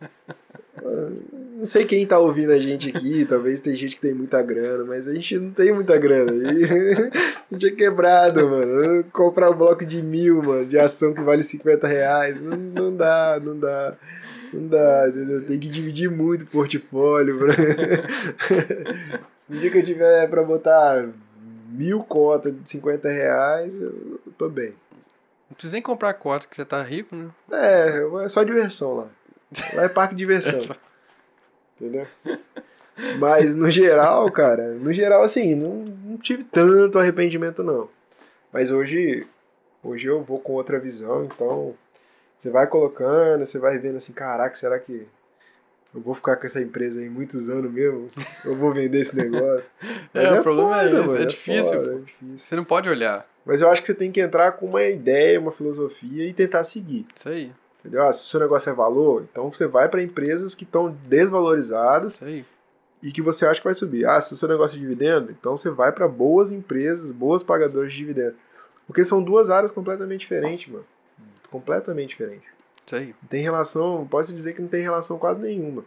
Não sei quem tá ouvindo a gente aqui, talvez tem gente que tem muita grana, mas a gente não tem muita grana. E a gente é quebrado, mano. Comprar um bloco de mil, mano, de ação que vale 50 reais, não, não dá, não dá. Não dá, entendeu? Tem que dividir muito o portfólio. Pra... Se um dia que eu tiver pra botar mil cotas de 50 reais, eu tô bem. Não precisa nem comprar cota, que você tá rico, né? É, é só diversão lá. Lá é parque de diversão. É só- Entendeu? Mas no geral, cara, no geral, assim, não, não tive tanto arrependimento, não. Mas hoje, hoje eu vou com outra visão, então você vai colocando, você vai vendo assim, caraca, será que eu vou ficar com essa empresa aí muitos anos mesmo? Eu vou vender esse negócio? É, Mas o problema é esse, mano, é difícil, foda, é difícil. Você não pode olhar. Mas eu acho que você tem que entrar com uma ideia, uma filosofia e tentar seguir. Isso aí, Entendeu? Ah, se o seu negócio é valor, então você vai para empresas que estão desvalorizadas e que você acha que vai subir. Ah, se o seu negócio é dividendo, então você vai para boas empresas, boas pagadoras de dividendo. Porque são duas áreas completamente diferentes, mano. Completamente diferentes. Isso aí. Não tem relação, posso dizer que não tem relação quase nenhuma.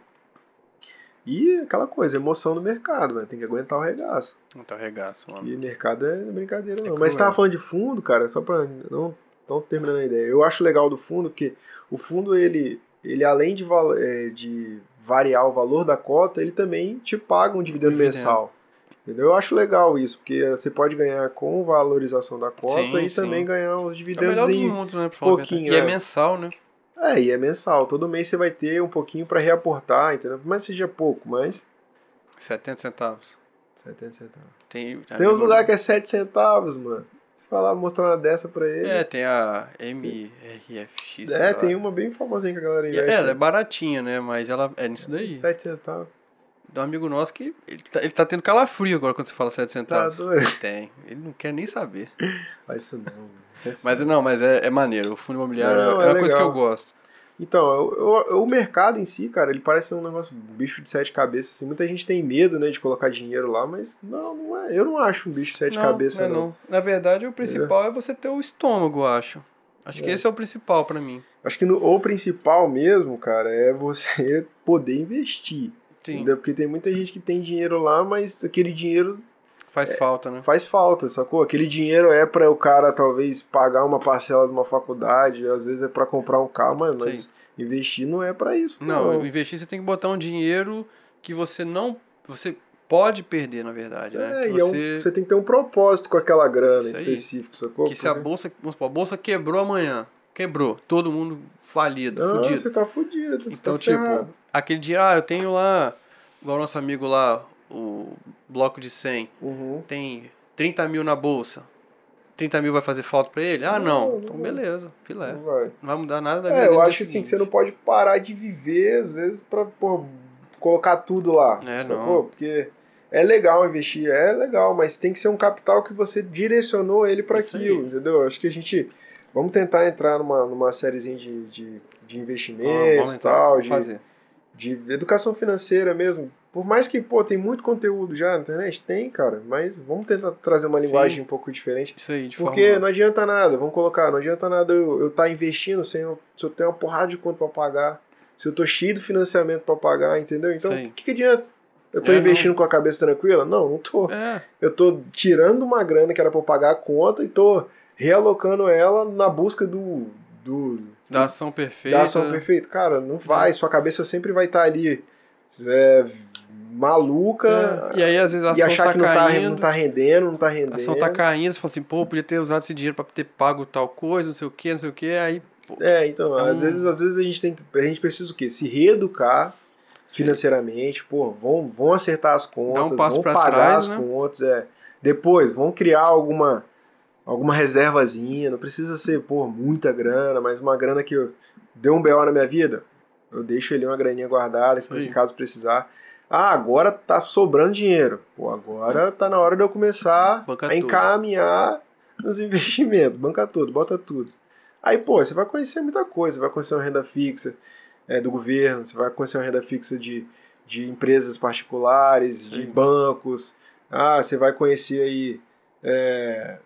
E aquela coisa, emoção do mercado, né? Tem que aguentar o regaço. Não tá regaço, mano. E mercado é brincadeira, não. É Mas você tava falando de fundo, cara, só pra não, não terminando a ideia. Eu acho legal do fundo que o fundo, ele, ele além de, é, de variar o valor da cota, ele também te paga um dividendo Dividendo. mensal. Entendeu? Eu acho legal isso, porque você pode ganhar com valorização da cota Sim, e sim. também ganhar os É o dividendos melhor dos em... mundos, né? Pouquinho. E é é. mensal, né? É, e é mensal. Todo mês você vai ter um pouquinho pra reaportar, entendeu? Mas seja pouco, mas 70 centavos. 70 centavos. Tem, Tem uns lugares que é 7 centavos, mano. Falar, mostrar uma dessa pra ele. É, tem a MRFX. É, lá. tem uma bem famosinha que a galera E investe. Ela é baratinha, né? Mas ela é nisso daí. 7 centavos. Um amigo nosso que ele tá, ele tá tendo calafrio agora quando você fala 7 centavos. Tá doido. Tem. Ele não quer nem saber. Faz isso não, é Mas não, mas é, é maneiro. O fundo imobiliário Não, é, é uma coisa que legal. eu gosto. Então, eu- eu- o mercado em si, cara, ele parece um negócio, um bicho de sete cabeças. Assim. Muita gente tem medo, né, de colocar dinheiro lá, mas não, não é. Eu não acho um bicho de sete cabeças, não, é não. não. Na verdade, o principal é você ter o estômago, eu acho. Acho que É. esse é o principal pra mim. Acho que no, o principal mesmo, cara, é você poder investir. Sim. Entendeu? Porque tem muita gente que tem dinheiro lá, mas aquele dinheiro Faz falta, né? faz falta, sacou? Aquele dinheiro é para o cara talvez pagar uma parcela de uma faculdade, às vezes é para comprar um carro, mas Sim. investir não é para isso. Não, Não, investir você tem que botar um dinheiro que você não. Você pode perder, na verdade, né? É, Que e é um- você, você tem que ter um propósito com aquela grana específico, sacou? que se a bolsa. Vamos supor, a bolsa quebrou amanhã. Quebrou. Todo mundo falido, Não, fudido. você tá fudido. você Então, tá tipo, ferrado. aquele dia, ah, eu tenho lá, igual o nosso amigo lá, o bloco de 100, Uhum. tem 30 mil na bolsa. 30 mil vai fazer falta pra ele? Ah, não. Não, Então, beleza, filé. Não vai. Não vai mudar nada da vida É, eu acho assim que você não pode parar de viver, às vezes, pra pô, colocar tudo lá. É, sacou? não. Porque é legal investir, é legal, mas tem que ser um capital que você direcionou ele pra Isso aí. aquilo, entendeu? Acho que a gente. Vamos tentar entrar numa, numa sériezinha de, de, de investimentos e tal, de, de educação financeira mesmo. Por mais que, pô, tem muito conteúdo já na internet, tem, cara, mas vamos tentar trazer uma linguagem Sim. um pouco diferente. Isso aí, de Porque forma... não adianta nada, vamos colocar, não adianta nada eu estar investindo sem eu, se eu tenho uma porrada de conta pra pagar, se eu tô cheio de financiamento pra pagar, entendeu? Então, o que, que adianta? Eu tô É, investindo com a cabeça tranquila? Não, não tô. É, Eu tô tirando uma grana que era pra eu pagar a conta e tô realocando ela na busca do, do da ação perfeita. da ação perfeita. Cara, não vai, sua cabeça sempre vai estar ali é, maluca É, E aí, às vezes, a e ação achar tá que não tá, caindo. não tá rendendo, não tá rendendo. A ação tá caindo, você fala assim, pô, podia ter usado esse dinheiro pra ter pago tal coisa, não sei o que, não sei o que, aí, pô, É, então, É às um- vezes, às vezes a gente tem que, a gente precisa o quê? Se reeducar financeiramente, pô, vão, vão acertar as contas, passo vão pagar trás, as né? contas, é. Depois, vão criar alguma alguma reservazinha, não precisa ser, pô, muita grana, mas uma grana que eu, deu um BO na minha vida, eu deixo ali uma graninha guardada, Isso pra esse aí. caso precisar. Ah, agora tá sobrando dinheiro. Pô, agora tá na hora de eu começar Banca a tudo. encaminhar nos investimentos. Banca tudo, bota tudo. Aí, pô, você vai conhecer muita coisa. Você vai conhecer uma renda fixa é, do governo, você vai conhecer uma renda fixa de, de empresas particulares, de Sim. bancos. Ah, você vai conhecer aí é,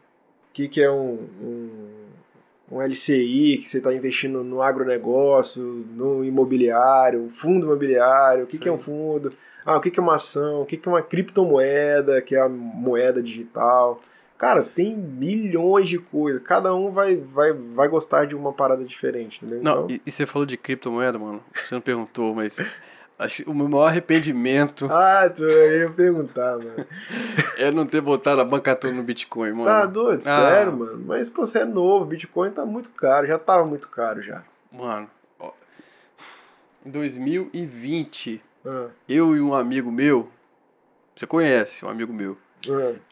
o que, que é um, um, um LCI, que você está investindo no agronegócio, no imobiliário, fundo imobiliário, o que, que é um fundo, ah, o que, é uma ação, o que, é uma criptomoeda, que é a moeda digital. Cara, tem milhões de coisas. Cada um vai, vai, vai gostar de uma parada diferente, entendeu? Não, Então- e, e você falou de criptomoeda, mano. Você não perguntou, mas acho o meu maior arrependimento Ah, tu ia perguntar, mano. é não ter botado a banca toda no Bitcoin, mano. Tá doido? Ah. Sério, mano. Mas, pô, você é novo, Bitcoin tá muito caro, já tava muito caro já. Mano, ó, em 2020, Ah, eu e um amigo meu, você conhece, um amigo meu,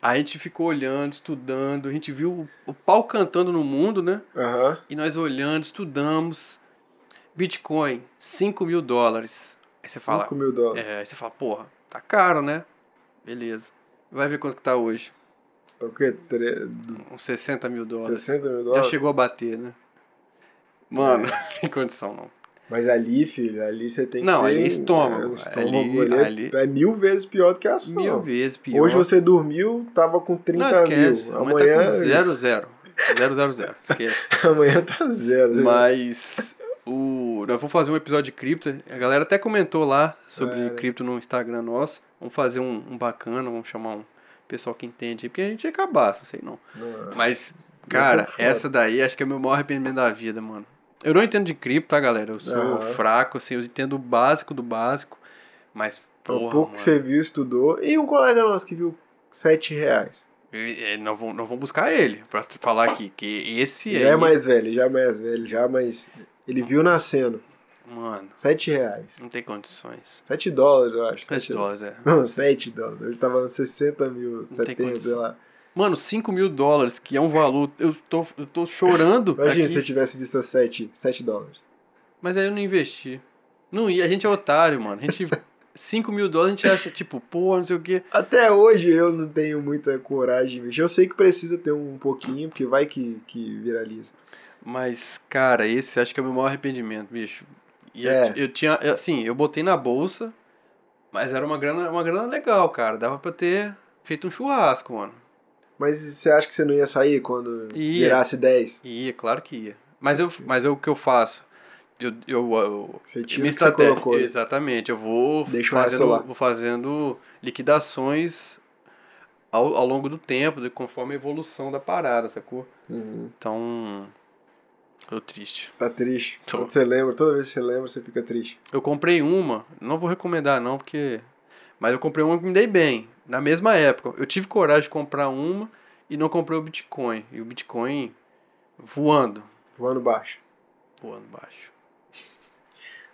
ah, a gente ficou olhando, estudando, a gente viu o, o pau cantando no mundo, né? Aham. E nós olhando, estudamos. Bitcoin, 5 mil dólares. Aí você fala, 5 mil dólares. é, aí você fala, porra, tá caro, né? Beleza. Vai ver quanto que tá hoje. Tá o quê? Tre- Uns 60 mil dólares. 60 mil Já dólares? chegou a bater, né? Mano, não tem condição não. Mas ali, filho, ali você tem que Não, ali é estômago. é, estômago Ali- ali, é- é mil vezes pior do que a ação. Mil vezes pior. Hoje você dormiu, tava com 30 Não, esquece. mil. Amanhã tá com zero, zero. Zero, zero, zero. Esquece. amanhã tá zero. né? Mas o nós vamos fazer um episódio de cripto. A galera até comentou lá sobre É. cripto no Instagram nosso. Vamos fazer um, um bacana, vamos chamar um pessoal que entende porque a gente é cabaço, sei não. Não, é. Mas, cara, foda. essa daí acho que é o meu maior arrependimento da vida, mano. Eu não entendo de cripto, tá, galera? Eu sou Aham. fraco, assim, eu entendo o básico do básico. Mas, É o porra, pouco mano. que você viu, estudou. E um colega nosso que viu 7 reais. E- e Nós vamos, nós vamos buscar ele pra falar aqui, que esse Já é mais velho, já é mais velho, já mais. Ele viu nascendo. Mano, 7 reais. não tem condições. 7 dólares, eu acho. 7 dólares, é. Não, 7 dólares. Hoje tava nos 60 mil, Não tem 70, sei lá. Mano, 5 mil dólares, que é um valor. Eu tô, eu tô chorando. Imagina aqui, se você tivesse visto a 7, 7 dólares. Mas aí eu não investi. Não ia, a gente é otário, mano. A gente. 5 mil dólares a gente acha, tipo, pô, não sei o quê. Até hoje eu não tenho muita coragem de investir. Eu sei que precisa ter um pouquinho, porque vai que, que viraliza. Mas, cara, esse acho que é o meu maior arrependimento, bicho. E eu- É. eu, tinha, assim, eu botei na bolsa, mas era uma grana, uma grana legal, cara. Dava pra ter feito um churrasco, mano. Mas você acha que você não ia sair quando Ia. virasse 10? Ia, claro que ia. Mas eu, mas eu, o que eu faço? Eu, eu, eu Você tira minha estratégia, colocou. exatamente, eu vou Deixa fazendo, vou fazendo liquidações ao, ao longo do tempo, de- conforme a evolução da parada, sacou? Uhum. Então, tô triste. Tá triste. Tô. Quando você lembra, toda vez que você lembra, você fica triste. Eu comprei uma, não vou recomendar não, porque. Mas eu comprei uma que me dei bem. Na mesma época. Eu tive coragem de comprar uma e não comprei o Bitcoin. E o Bitcoin voando. Voando baixo. Voando baixo.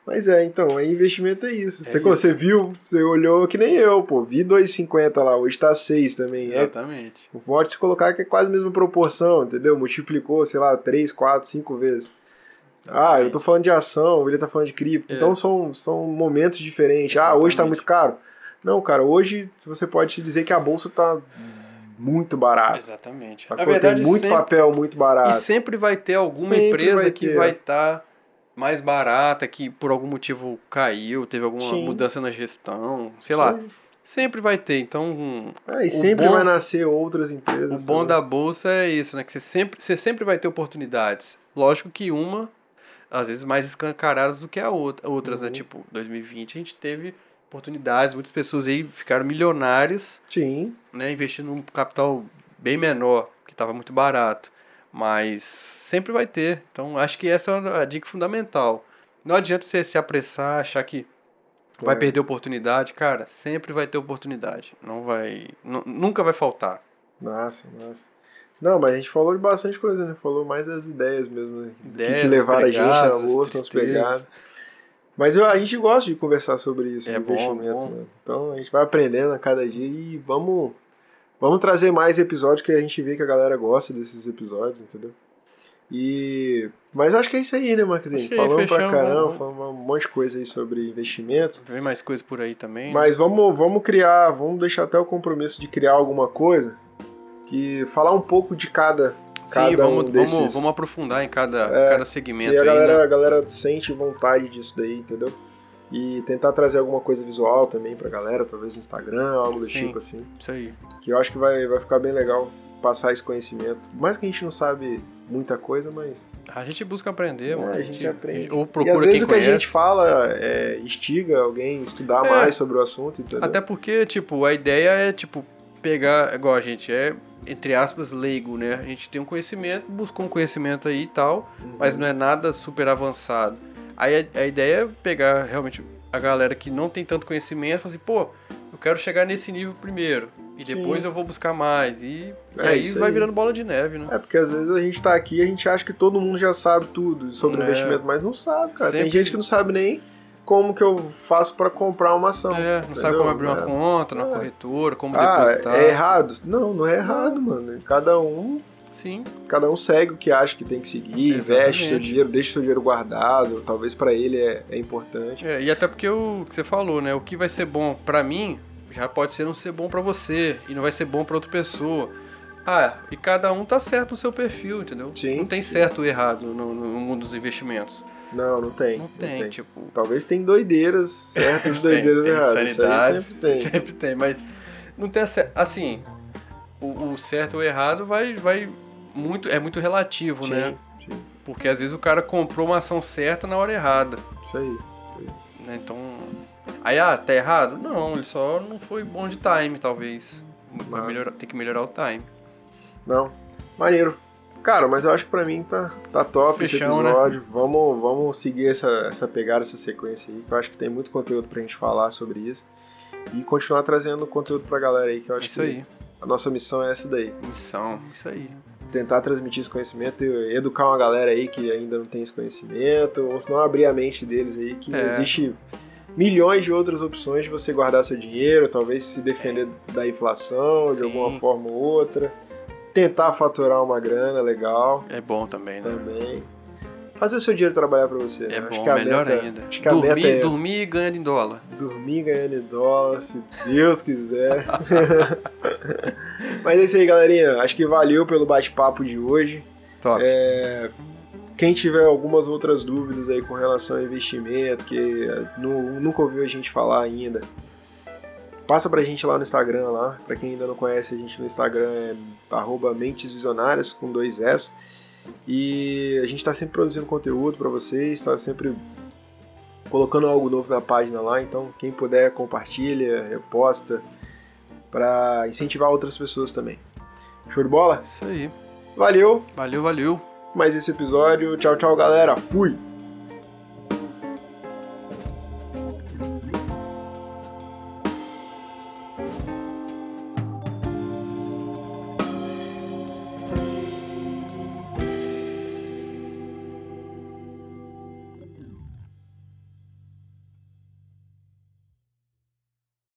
Mas é, então, aí investimento é isso. você, isso. você viu, você olhou que nem eu, pô. Vi 2,50 lá, hoje tá 6 também. É, Exatamente. pode se colocar que é quase a mesma proporção, entendeu? Multiplicou, sei lá, 3, 4, 5 vezes. Ah, eu tô falando de ação, ele tá falando de cripto. É. Então são, são momentos diferentes. Ah, hoje tá Exatamente. muito caro. Não, cara, hoje você pode dizer que a bolsa tá muito barata. Exatamente. Na verdade, muito sempre, papel muito barato. e sempre vai ter alguma Sempre empresa vai que ter. vai estar mais barata, que por algum motivo caiu, teve alguma Sim. mudança na gestão, sei lá. Sim. Sempre vai ter. Então, Ah, e sempre bom- vai nascer outras empresas. O bom da bolsa é isso, né? Que você sempre, você sempre vai ter oportunidades. Lógico que uma, às vezes, mais escancaradas do que a outra, outras, Uhum. né? Tipo, 2020 a gente teve oportunidades, muitas pessoas aí ficaram milionárias, Sim, né? Investindo num capital bem menor, que estava muito barato. Mas sempre vai ter. Então, acho que essa é a dica fundamental. Não adianta você se apressar, achar que vai É. perder oportunidade. Cara, sempre vai ter oportunidade. Não vai... nu- nunca vai faltar. nossa, nossa. Não, mas a gente falou de bastante coisa, né? Falou mais das ideias mesmo, né? Ideias, que levaram a gente na pegadas, bolsa, as tristezas. pegadas. Mas eu- a gente gosta de conversar sobre isso, É de bom, investimento, bom. né? Então a gente vai aprendendo a cada dia e vamos, vamos trazer mais episódios que a gente vê que a galera gosta desses episódios, entendeu? E. Mas acho que é isso aí, né, Marquezinho? Aí, Falamos pra caramba, vamos- falamos um monte de coisa aí sobre investimentos. Vem mais coisa por aí também. né? Mas vamos, vamos criar, vamos deixar até o compromisso de criar alguma coisa que falar um pouco de cada Sim, vamos, um desses. vamos, vamos aprofundar em cada, É, cada e segmento a aí, galera, né? a galera sente vontade disso daí, entendeu? E tentar trazer alguma coisa visual também pra galera, talvez no Instagram, algo do Sim. tipo assim. Isso aí. Que eu acho que vai, vai ficar bem legal passar esse conhecimento. Mais que a gente não sabe muita coisa, mas A gente busca aprender, é, mano. a gente aprende. Ou e às procura vezes quem o que conhece. a gente fala é, instiga alguém a estudar É. mais sobre o assunto, entendeu? Até porque, tipo, a ideia é, tipo, pegar, igual a gente é, entre aspas, leigo, né? A gente tem um conhecimento, buscou um conhecimento aí e tal, Uhum. mas não é nada super avançado. Aí a, a ideia é pegar realmente a galera que não tem tanto conhecimento e falar assim, pô, eu quero chegar nesse nível primeiro. E Sim. depois eu vou buscar mais. E, e É aí isso vai aí. virando bola de neve, né? É porque às vezes a gente tá aqui e a gente acha que todo mundo já sabe tudo sobre É. investimento, mas não sabe, cara. Tem Sempre- gente que não sabe nem como que eu faço pra comprar uma ação. É, não sabe entendeu? como abrir uma É. conta na É. corretora, como Ah, depositar. é errado? Não, não é errado, mano. Cada um, Sim, cada um segue o que acha que tem que seguir, investe Exatamente. seu dinheiro, deixa seu dinheiro guardado. Talvez pra ele é, é importante. É, e até porque o que você falou, né? O que vai ser bom pra mim já pode ser não ser bom pra você e não vai ser bom pra outra pessoa. Ah, e cada um tá certo no seu perfil, entendeu? Sim, não tem certo ou errado no, no mundo dos investimentos. Não, não tem. Não tem, tipo. Talvez tem doideiras certas doideiras tem, tem erradas. Isso aí sempre tem. sempre tem, mas não tem assim, o, o certo ou errado vai vai muito é muito relativo, né? Sim, sim. Porque às vezes o cara comprou uma ação certa na hora errada. Isso aí. né? Então. Aí, ah, tá errado? Não, ele só não foi bom de time, talvez. Melhorar, tem que melhorar o time. Não. Maneiro. Cara, mas eu acho que pra mim tá, tá top Fechão, esse episódio. Vamos, vamos seguir essa, essa pegada, essa sequência aí, que eu acho que tem muito conteúdo pra gente falar sobre isso. E continuar trazendo conteúdo pra galera aí, que eu acho Isso que aí. A nossa missão é essa daí. Missão, isso aí. Tentar transmitir esse conhecimento e educar uma galera aí que ainda não tem esse conhecimento, ou se não abrir a mente deles aí que É. existe milhões de outras opções de você guardar seu dinheiro, talvez se defender da inflação de Sim. alguma forma ou outra, tentar faturar uma grana legal É bom também, né? também. Fazer o seu dinheiro trabalhar pra você. É né? bom, que a melhor meta- ainda. Acho que a meta Dormir, é dormir ganhando em dólar. Dormir ganhando em dólar, se Deus quiser. Mas é isso aí, galerinha. Acho que valeu pelo bate-papo de hoje. Top. É, Quem tiver algumas outras dúvidas aí com relação ao investimento, que nu- nunca ouviu a gente falar ainda, passa pra gente lá no Instagram lá. Pra quem ainda não conhece a gente no Instagram é arroba Mentes Visionárias com dois S. E a gente tá sempre produzindo conteúdo pra vocês, tá sempre colocando algo novo na página lá, então quem puder compartilha, reposta pra incentivar outras pessoas também. Show de bola? Isso aí. Valeu! Valeu, valeu. mais esse episódio. Tchau, tchau, galera. Fui!